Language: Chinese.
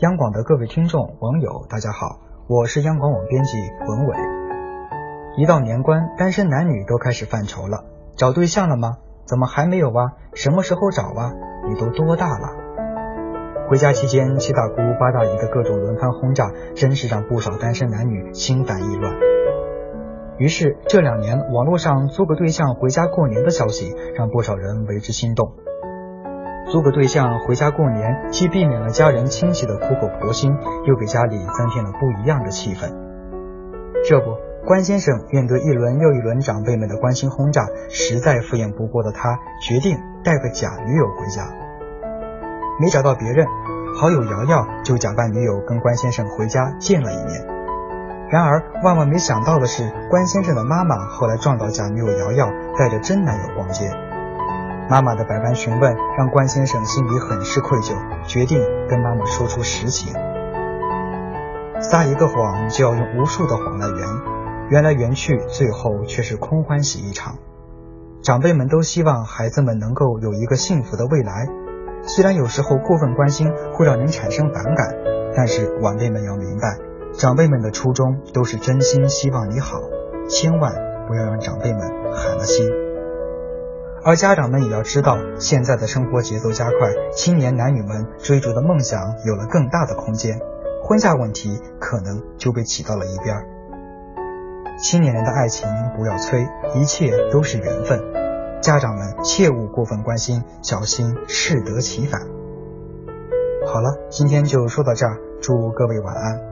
央广的各位听众、网友，大家好，我是央广网编辑文伟。一到年关，单身男女都开始犯愁了，找对象了吗？怎么还没有啊？什么时候找啊？你都多大了？回家期间，七大姑八大姨的各种轮番轰炸，真是让不少单身男女心烦意乱。于是这两年，网络上租个对象回家过年的消息，让不少人为之心动。租个对象回家过年，既避免了家人亲戚的苦口婆心，又给家里增添了不一样的气氛。这不，关先生面对一轮又一轮长辈们的关心轰炸，实在敷衍不过的他，决定带个假女友回家。没找到别人，好友瑶瑶就假扮女友跟关先生回家见了一面。然而万万没想到的是，关先生的妈妈后来撞到假女友瑶瑶带着真男友逛街。妈妈的百般询问让关先生心里很是愧疚，决定跟妈妈说出实情。撒一个谎就要用无数的谎来圆，圆来圆去，最后却是空欢喜一场。长辈们都希望孩子们能够有一个幸福的未来，虽然有时候过分关心会让人产生反感，但是晚辈们要明白，长辈们的初衷都是真心希望你好，千万不要让长辈们寒了心。而家长们也要知道，现在的生活节奏加快，青年男女们追逐的梦想有了更大的空间，婚嫁问题可能就被挤到了一边。青年人的爱情不要催，一切都是缘分，家长们切勿过分关心，小心适得其反。好了，今天就说到这儿，祝各位晚安。